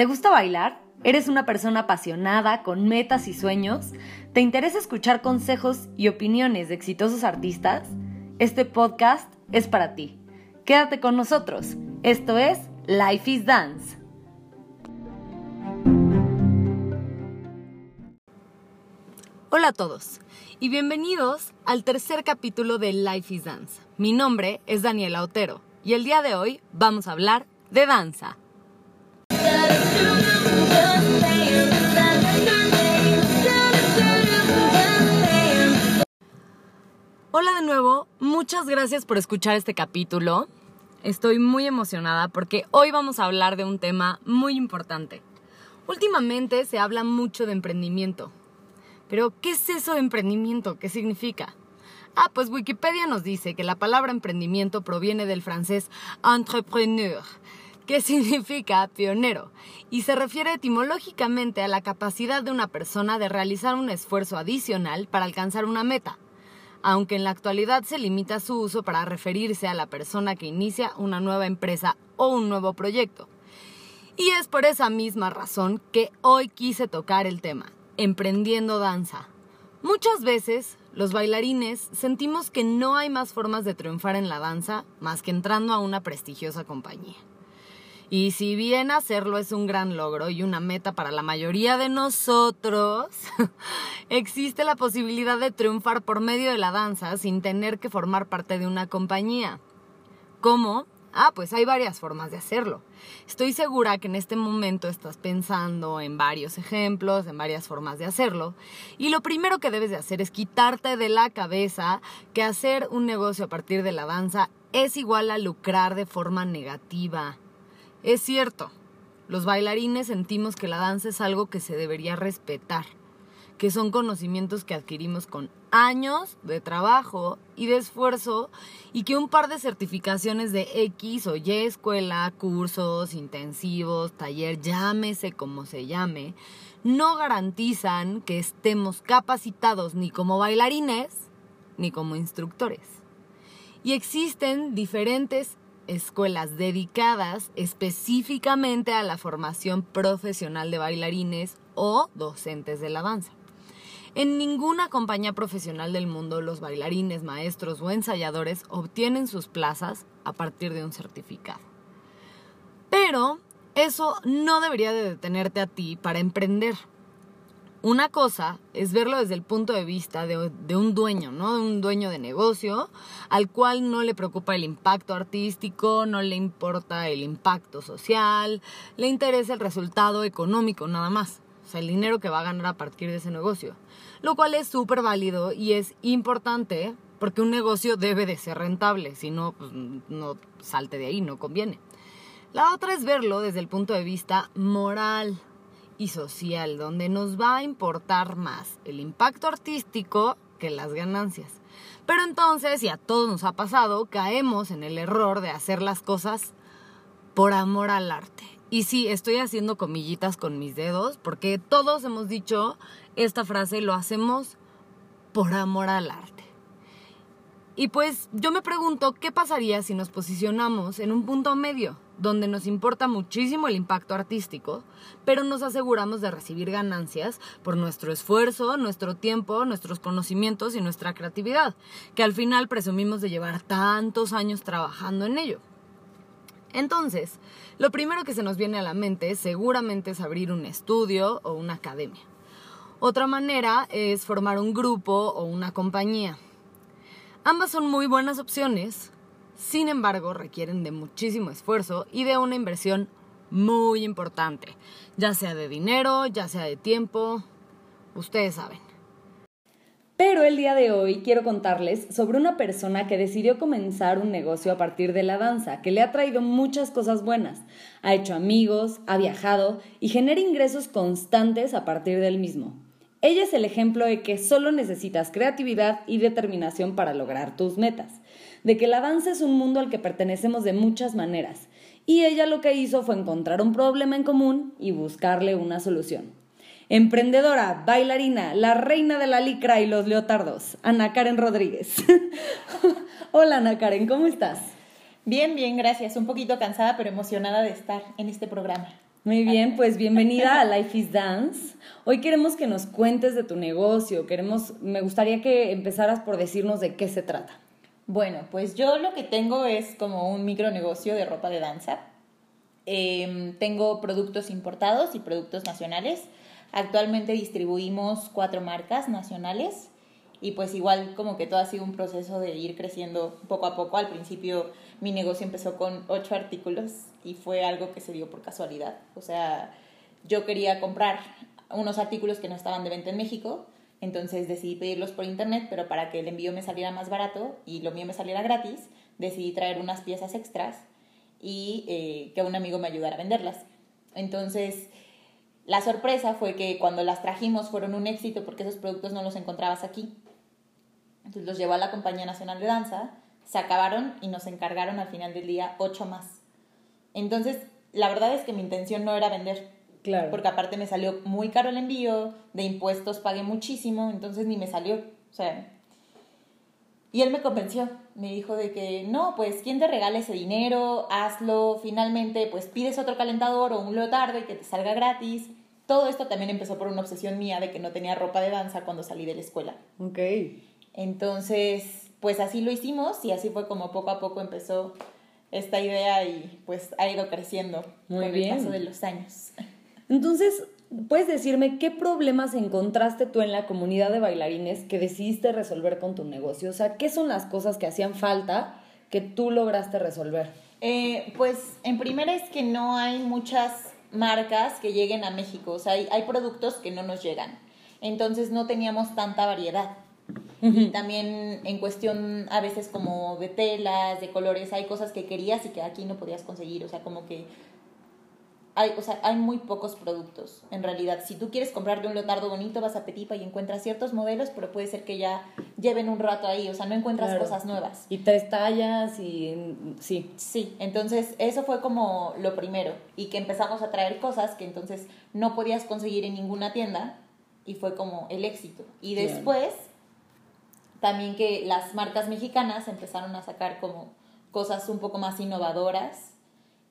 ¿Te gusta bailar? ¿Eres una persona apasionada, con metas y sueños? ¿Te interesa escuchar consejos y opiniones de exitosos artistas? Este podcast es para ti. Quédate con nosotros. Esto es Life is Dance. Hola a todos y bienvenidos al tercer capítulo de Life is Dance. Mi nombre es Daniela Otero y el día de hoy vamos a hablar de danza. Muchas gracias por escuchar este capítulo. Estoy muy emocionada porque hoy vamos a hablar de un tema muy importante. Últimamente se habla mucho de emprendimiento. Pero, ¿qué es eso de emprendimiento? ¿Qué significa? Ah, pues Wikipedia nos dice que la palabra emprendimiento proviene del francés entrepreneur, que significa pionero, y se refiere etimológicamente a la capacidad de una persona de realizar un esfuerzo adicional para alcanzar una meta, aunque en la actualidad se limita su uso para referirse a la persona que inicia una nueva empresa o un nuevo proyecto. Y es por esa misma razón que hoy quise tocar el tema, emprendiendo danza. Muchas veces los bailarines sentimos que no hay más formas de triunfar en la danza más que entrando a una prestigiosa compañía. Y si bien hacerlo es un gran logro y una meta para la mayoría de nosotros, existe la posibilidad de triunfar por medio de la danza sin tener que formar parte de una compañía. ¿Cómo? Ah, pues hay varias formas de hacerlo. Estoy segura que en este momento estás pensando en varios ejemplos, en varias formas de hacerlo. Y lo primero que debes de hacer es quitarte de la cabeza que hacer un negocio a partir de la danza es igual a lucrar de forma negativa. Es cierto, los bailarines sentimos que la danza es algo que se debería respetar, que son conocimientos que adquirimos con años de trabajo y de esfuerzo y que un par de certificaciones de X o Y escuela, cursos, intensivos, taller, llámese como se llame, no garantizan que estemos capacitados ni como bailarines ni como instructores. Y existen diferentes escuelas dedicadas específicamente a la formación profesional de bailarines o docentes de la danza. En ninguna compañía profesional del mundo los bailarines, maestros o ensayadores obtienen sus plazas a partir de un certificado. Pero eso no debería de detenerte a ti para emprender. Una cosa es verlo desde el punto de vista de, un dueño, ¿no? De un dueño de negocio al cual no le preocupa el impacto artístico, no le importa el impacto social, le interesa el resultado económico nada más, o sea, el dinero que va a ganar a partir de ese negocio. Lo cual es súper válido y es importante porque un negocio debe de ser rentable, si no, pues, no salte de ahí, no conviene. La otra es verlo desde el punto de vista moral y social, donde nos va a importar más el impacto artístico que las ganancias. Pero entonces, y a todos nos ha pasado, caemos en el error de hacer las cosas por amor al arte. Y sí, estoy haciendo comillitas con mis dedos, porque todos hemos dicho esta frase, lo hacemos por amor al arte. Y pues yo me pregunto, ¿qué pasaría si nos posicionamos en un punto medio? Donde nos importa muchísimo el impacto artístico, pero nos aseguramos de recibir ganancias por nuestro esfuerzo, nuestro tiempo, nuestros conocimientos y nuestra creatividad, que al final presumimos de llevar tantos años trabajando en ello. Entonces, lo primero que se nos viene a la mente seguramente es abrir un estudio o una academia. Otra manera es formar un grupo o una compañía. Ambas son muy buenas opciones, sin embargo, requieren de muchísimo esfuerzo y de una inversión muy importante, ya sea de dinero, ya sea de tiempo, ustedes saben. Pero el día de hoy quiero contarles sobre una persona que decidió comenzar un negocio a partir de la danza, que le ha traído muchas cosas buenas. Ha hecho amigos, ha viajado y genera ingresos constantes a partir del mismo. Ella es el ejemplo de que solo necesitas creatividad y determinación para lograr tus metas de que la danza es un mundo al que pertenecemos de muchas maneras, y ella lo que hizo fue encontrar un problema en común y buscarle una solución. Emprendedora, bailarina, la reina de la licra y los leotardos, Ana Karen Rodríguez. Hola Ana Karen, ¿cómo estás? Bien, bien, gracias. Un poquito cansada, pero emocionada de estar en este programa. Muy bien, pues bienvenida a Life is Dance. Hoy queremos que nos cuentes de tu negocio. Queremos, me gustaría que empezaras por decirnos de qué se trata. Bueno, pues yo lo que tengo es como un micronegocio de ropa de danza. Em, tengo productos importados y productos nacionales. Actualmente distribuimos cuatro marcas nacionales y pues igual como que todo ha sido un proceso de ir creciendo poco a poco. Al principio mi negocio empezó con ocho artículos y fue algo que se dio por casualidad. O sea, yo quería comprar unos artículos que no estaban de venta en México, entonces decidí pedirlos por internet, pero para que el envío me saliera más barato y lo mío me saliera gratis, decidí traer unas piezas extras y eh, que un amigo me ayudara a venderlas. Entonces, la sorpresa fue que cuando las trajimos fueron un éxito porque esos productos no los encontrabas aquí. Entonces los llevó a la Compañía Nacional de Danza, se acabaron y nos encargaron al final del día ocho más. Entonces, la verdad es que mi intención no era vender. Claro. Porque aparte me salió muy caro el envío, de impuestos pagué muchísimo, entonces ni me salió. O sea. Y él me convenció. Me dijo de que no, pues quién te regala ese dinero, hazlo. Finalmente, pues pides otro calentador o un leotardo y que te salga gratis. Todo esto también empezó por una obsesión mía de que no tenía ropa de danza cuando salí de la escuela. Ok. Entonces, pues así lo hicimos y así fue como poco a poco empezó esta idea y pues ha ido creciendo con el paso de los años. Entonces, ¿puedes decirme qué problemas encontraste tú en la comunidad de bailarines que decidiste resolver con tu negocio? O sea, ¿qué son las cosas que hacían falta que tú lograste resolver? Eh, pues en primera es que no hay muchas marcas que lleguen a México, o sea, hay, hay productos que no nos llegan. Entonces no teníamos tanta variedad. También en cuestión a veces como de telas, de colores, hay cosas que querías y que aquí no podías conseguir. O sea, como que hay, o sea, hay muy pocos productos, en realidad. Si tú quieres comprarte un leotardo bonito, vas a Petipa y encuentras ciertos modelos, pero puede ser que ya lleven un rato ahí, o sea, no encuentras cosas nuevas. Y tres tallas y sí. Sí, entonces eso fue como lo primero, y que empezamos a traer cosas que entonces no podías conseguir en ninguna tienda, y fue como el éxito. Y después también que las marcas mexicanas empezaron a sacar como cosas un poco más innovadoras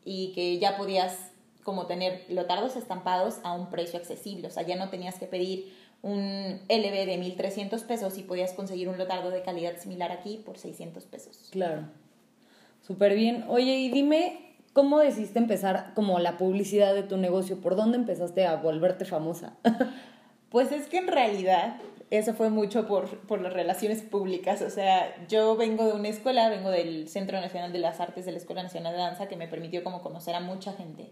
y que ya podías como tener lotardos estampados a un precio accesible, o sea, ya no tenías que pedir un LB de 1300 pesos y podías conseguir un lotardo de calidad similar aquí por 600 pesos. Claro. Súper bien. Oye, y dime, ¿cómo decidiste empezar como la publicidad de tu negocio? ¿Por dónde empezaste a volverte famosa? pues es que en realidad eso fue mucho por, por las relaciones públicas. O sea, yo vengo de una escuela, vengo del Centro Nacional de las Artes de la Escuela Nacional de Danza, que me permitió como conocer a mucha gente.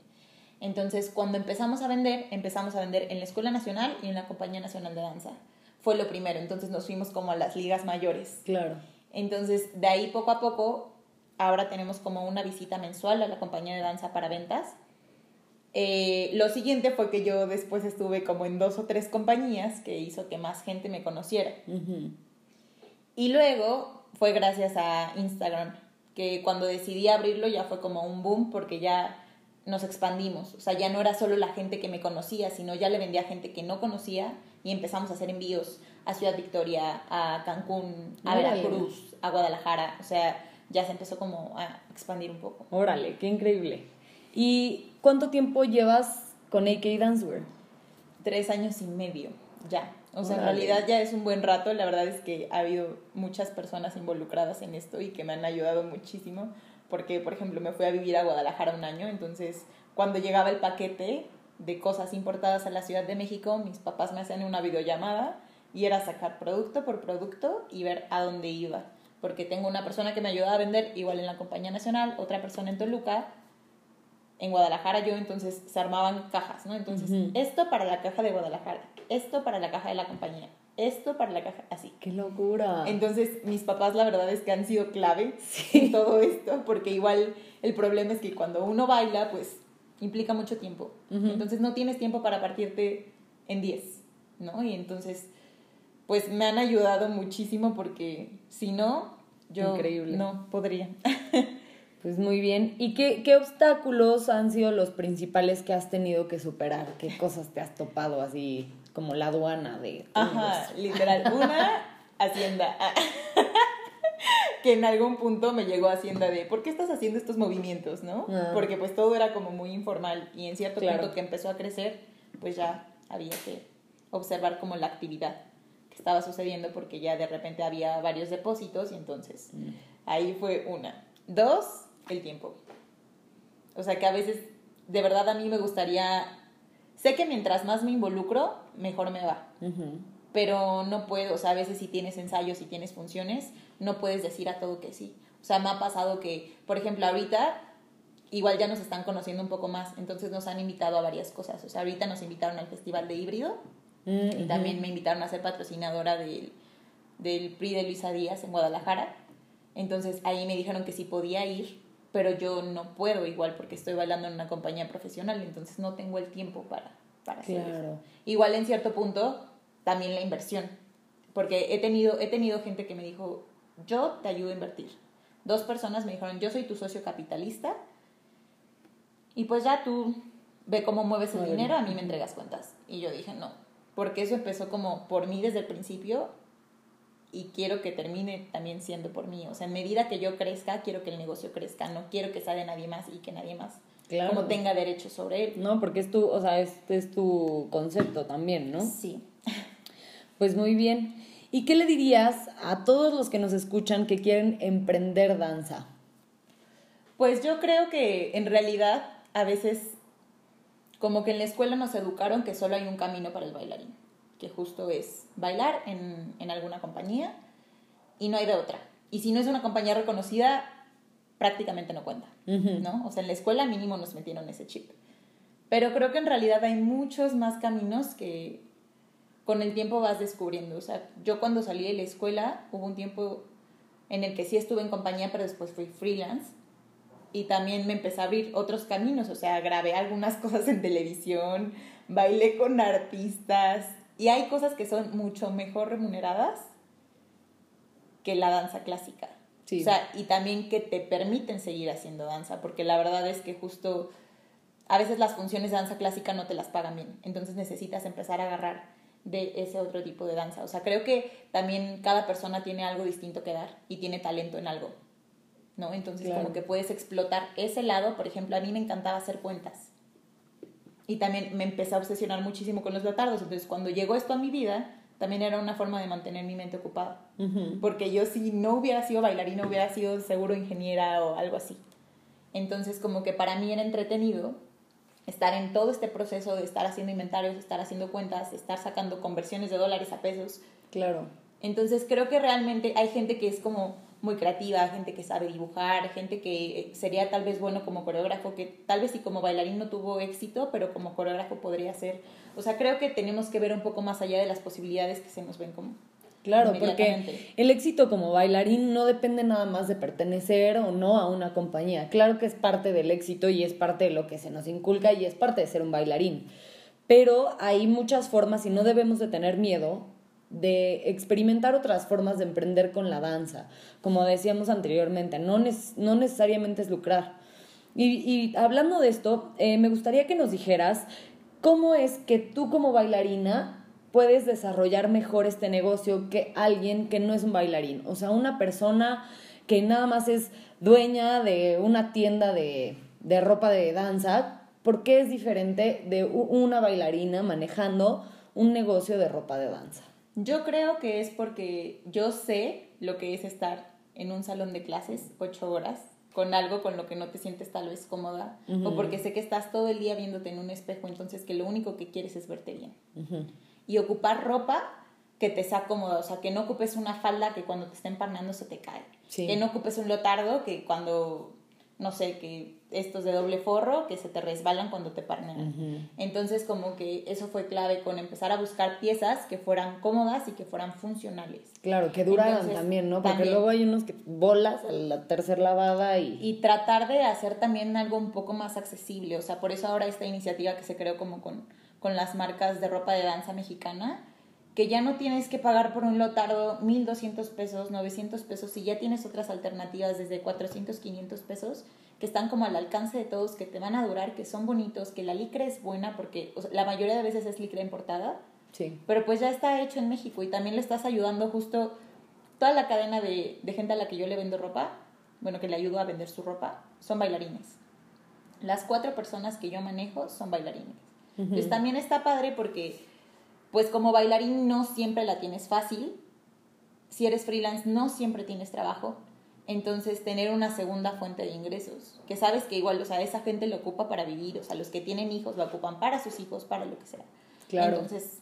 Entonces, cuando empezamos a vender, empezamos a vender en la Escuela Nacional y en la Compañía Nacional de Danza. Fue lo primero, entonces nos fuimos como a las ligas mayores. Claro. Entonces, de ahí poco a poco, ahora tenemos como una visita mensual a la Compañía de Danza para ventas eh, lo siguiente fue que yo después estuve como en dos o tres compañías que hizo que más gente me conociera. Y luego fue gracias a Instagram, que cuando decidí abrirlo ya fue como un boom porque ya nos expandimos. O sea, ya no era solo la gente que me conocía, sino ya le vendía a gente que no conocía y empezamos a hacer envíos a Ciudad Victoria, a Cancún, a Veracruz, a Guadalajara. O sea, ya se empezó como a expandir un poco. Órale, qué increíble. ¿Y cuánto tiempo llevas con AK Dancewear? Tres años y medio, ya. O sea, en realidad ya es un buen rato. La verdad es que ha habido muchas personas involucradas en esto y que me han ayudado muchísimo. Porque, por ejemplo, me fui a vivir a Guadalajara un año. Entonces, cuando llegaba el paquete de cosas importadas a la Ciudad de México, mis papás me hacían una videollamada y era sacar producto por producto y ver a dónde iba. Porque tengo una persona que me ayudaba a vender igual en la compañía nacional, otra persona en Toluca en Guadalajara yo entonces se armaban cajas, ¿no? Entonces, esto para la caja de Guadalajara, esto para la caja de la compañía, esto para la caja, así. ¡Qué locura! Entonces, mis papás la verdad es que han sido clave en todo esto, porque igual el problema es que cuando uno baila, pues implica mucho tiempo. Entonces, no tienes tiempo para partirte en 10, ¿no? Y entonces, pues me han ayudado muchísimo porque si no, yo Increíble. no podría. Pues muy bien. ¿Y qué, qué obstáculos han sido los principales que has tenido que superar? ¿Qué cosas te has topado así como la aduana de... Ajá, literal. Una, Hacienda. que en algún punto me llegó Hacienda de, ¿por qué estás haciendo estos movimientos, no? Ah. Porque pues todo era como muy informal y en cierto Claro. punto que empezó a crecer, pues ya había que observar como la actividad que estaba sucediendo porque ya de repente había varios depósitos y entonces Mm. ahí fue una. Dos, el tiempo. O sea que a veces, de verdad a mí me gustaría, sé que mientras más me involucro, mejor me va pero no puedo, o sea, a veces si tienes ensayos, si tienes funciones, no puedes decir a todo que sí. O sea, me ha pasado que, por ejemplo, ahorita igual ya nos están conociendo un poco más, entonces nos han invitado a varias cosas. O sea, ahorita nos invitaron al Festival de Híbrido Mm, y también me invitaron a ser patrocinadora del, del PRI de Luisa Díaz en Guadalajara. Entonces ahí me dijeron que sí podía ir, pero yo no puedo igual porque estoy bailando en una compañía profesional, entonces no tengo el tiempo para, para hacer eso. Claro. Igual en cierto punto, también la inversión. Porque he tenido, he tenido gente que me dijo, yo te ayudo a invertir. Dos personas me dijeron, yo soy tu socio capitalista. Y pues ya tú ve cómo mueves el Muy dinero, bien. a mí me entregas cuentas. Y yo dije, no. Porque eso empezó como por mí desde el principio y quiero que termine también siendo por mí. O sea, en medida que yo crezca, quiero que el negocio crezca. No quiero que sea de nadie más y que nadie más Claro. como tenga derecho sobre él. No, porque es tu, o sea, este es tu concepto también, ¿no? Sí. Pues muy bien. ¿Y qué le dirías a todos los que nos escuchan que quieren emprender danza? Pues yo creo que en realidad a veces como que en la escuela nos educaron que solo hay un camino para el bailarín, que justo es bailar en, en alguna compañía y no hay de otra. Y si no es una compañía reconocida, prácticamente no cuenta. ¿no? O sea, en la escuela mínimo nos metieron ese chip. Pero creo que en realidad hay muchos más caminos que con el tiempo vas descubriendo. O sea, yo cuando salí de la escuela hubo un tiempo en el que sí estuve en compañía, pero después fui freelance. Y también me empecé a abrir otros caminos, o sea, grabé algunas cosas en televisión, bailé con artistas y hay cosas que son mucho mejor remuneradas que la danza clásica. Sí. O sea, y también que te permiten seguir haciendo danza, porque la verdad es que justo a veces las funciones de danza clásica no te las pagan bien, entonces necesitas empezar a agarrar de ese otro tipo de danza. O sea, creo que también cada persona tiene algo distinto que dar y tiene talento en algo, ¿no? Entonces Claro. como que puedes explotar ese lado, por ejemplo, a mí me encantaba hacer cuentas. Y también me empecé a obsesionar muchísimo con los leotardos, entonces cuando llegó esto a mi vida, también era una forma de mantener mi mente ocupada. Porque yo si no hubiera sido bailarina, hubiera sido seguro ingeniera o algo así. Entonces como que para mí era entretenido estar en todo este proceso de estar haciendo inventarios, estar haciendo cuentas, estar sacando conversiones de dólares a pesos. Claro. Entonces creo que realmente hay gente que es como muy creativa, gente que sabe dibujar, gente que sería tal vez bueno como coreógrafo, que tal vez sí como bailarín no tuvo éxito, pero como coreógrafo podría ser. O sea, creo que tenemos que ver un poco más allá de las posibilidades que se nos ven como Claro, porque el éxito como bailarín no depende nada más de pertenecer o no a una compañía. Claro que es parte del éxito y es parte de lo que se nos inculca y es parte de ser un bailarín. Pero hay muchas formas y no debemos de tener miedo de experimentar otras formas de emprender con la danza. Como decíamos anteriormente, no, no necesariamente es lucrar. Y, y hablando de esto, eh, me gustaría que nos dijeras cómo es que tú como bailarina puedes desarrollar mejor este negocio que alguien que no es un bailarín. O sea, una persona que nada más es dueña de una tienda de, de ropa de danza, ¿por qué es diferente de una bailarina manejando un negocio de ropa de danza? Yo creo que es porque yo sé lo que es estar en un salón de clases ocho horas con algo con lo que no te sientes tal vez cómoda o porque sé que estás todo el día viéndote en un espejo entonces que lo único que quieres es verte bien. Y ocupar ropa que te sea cómoda, o sea, que no ocupes una falda que cuando te está empanando se te cae, Sí. que no ocupes un lotardo que cuando, no sé, que estos de doble forro que se te resbalan cuando te parnean. Entonces como que eso fue clave con empezar a buscar piezas que fueran cómodas y que fueran funcionales. Claro, que duraran también, ¿no? Porque también. luego hay unos que bolas a la tercera lavada y... Y tratar de hacer también algo un poco más accesible. O sea, por eso ahora esta iniciativa que se creó como con, con las marcas de ropa de danza mexicana, que ya no tienes que pagar por un lotardo 1.200 pesos, 900 pesos, y ya tienes otras alternativas desde 400, 500 pesos, que están como al alcance de todos, que te van a durar, que son bonitos, que la licra es buena, porque o sea, la mayoría de veces es licra importada, Sí. pero pues ya está hecho en México y también le estás ayudando justo toda la cadena de, de gente a la que yo le vendo ropa, bueno, que le ayudo a vender su ropa, son bailarines. Las cuatro personas que yo manejo son bailarines. Entonces también está padre porque, pues como bailarín no siempre la tienes fácil. Si eres freelance no siempre tienes trabajo. Entonces tener una segunda fuente de ingresos, que sabes que igual, o sea, esa gente lo ocupa para vivir, o sea, los que tienen hijos lo ocupan para sus hijos, para lo que sea. Claro. Entonces,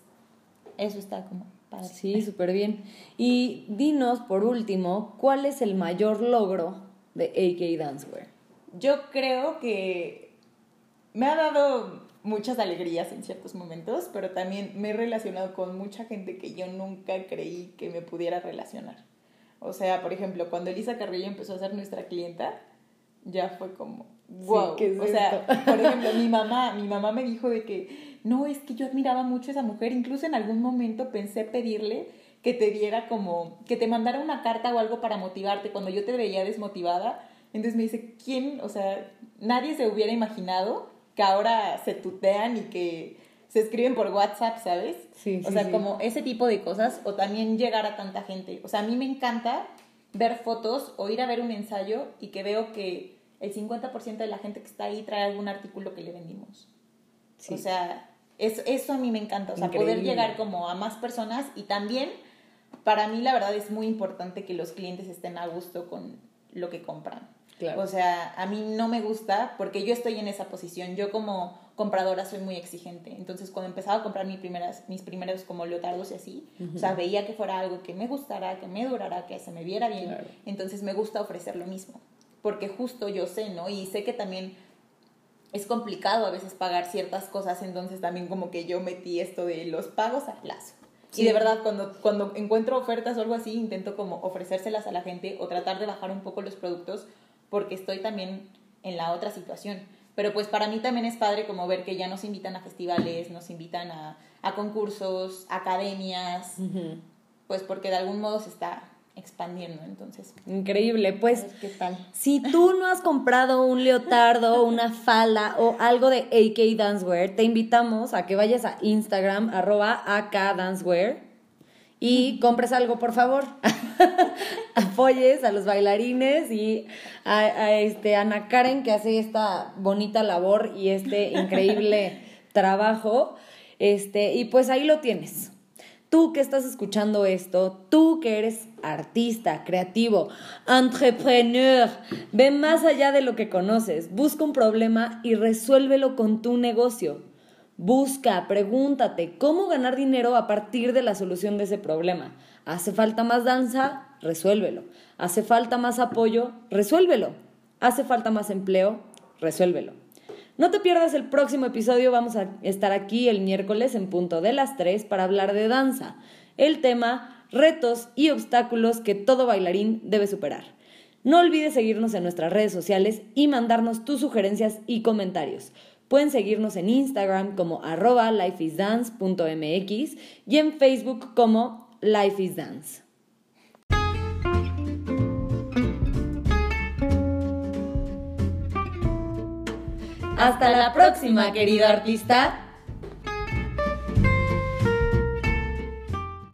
eso está como padre. Sí, súper bien. Y dinos, por último, ¿cuál es el mayor logro de AK Dancewear? Yo creo que me ha dado muchas alegrías en ciertos momentos, pero también me he relacionado con mucha gente que yo nunca creí que me pudiera relacionar. O sea, por ejemplo, cuando Elisa Carrillo empezó a ser nuestra clienta, ya fue como, wow. o sea, por ejemplo, mi mamá, mi mamá me dijo de que, no, es que yo admiraba mucho a esa mujer, incluso en algún momento pensé pedirle que te diera como, que te mandara una carta o algo para motivarte cuando yo te veía desmotivada. Entonces me dice, ¿quién? O sea, nadie se hubiera imaginado que ahora se tutean y que se escriben por WhatsApp, ¿sabes? Sí, o sea, como ese tipo de cosas, o también llegar a tanta gente. O sea, a mí me encanta ver fotos o ir a ver un ensayo y que veo que el 50% de la gente que está ahí trae algún artículo que le vendimos. O sea, es, eso a mí me encanta, o sea, poder llegar como a más personas y también para mí la verdad es muy importante que los clientes estén a gusto con lo que compran. O sea, a mí no me gusta porque yo estoy en esa posición. Yo como compradora soy muy exigente. Entonces, cuando empezaba a comprar mis primeras, mis primeros como leotardos y así, o sea, veía que fuera algo que me gustara, que me durara, que se me viera bien. Entonces, me gusta ofrecer lo mismo. Porque justo yo sé, ¿no? Y sé que también es complicado a veces pagar ciertas cosas. Entonces, también como que yo metí esto de los pagos a plazo. Y de verdad, cuando, cuando encuentro ofertas o algo así, intento como ofrecérselas a la gente o tratar de bajar un poco los productos porque estoy también en la otra situación. Pero pues para mí también es padre como ver que ya nos invitan a festivales, nos invitan a, a concursos, academias, pues porque de algún modo se está expandiendo, entonces. Increíble, pues. ¿Qué tal? Si tú no has comprado un leotardo, una falda o algo de AK Dancewear, te invitamos a que vayas a Instagram, arroba AK Dancewear y compres algo, por favor. Apoyes a los bailarines y a, este, Ana Karen que hace esta bonita labor y este increíble trabajo. Este, y pues ahí lo tienes. Tú que estás escuchando esto, tú que eres artista, creativo, entrepreneur, ve más allá de lo que conoces, busca un problema y resuélvelo con tu negocio. Busca, pregúntate cómo ganar dinero a partir de la solución de ese problema. ¿Hace falta más danza? Resuélvelo. ¿Hace falta más apoyo? Resuélvelo. ¿Hace falta más empleo? Resuélvelo. No te pierdas el próximo episodio, vamos a estar aquí el miércoles en punto de las 3 para hablar de danza. El tema, retos y obstáculos que todo bailarín debe superar. No olvides seguirnos en nuestras redes sociales y mandarnos tus sugerencias y comentarios. Pueden seguirnos en Instagram como arroba lifeisdance.mx y en Facebook como Life is Dance. Hasta la próxima, querido artista.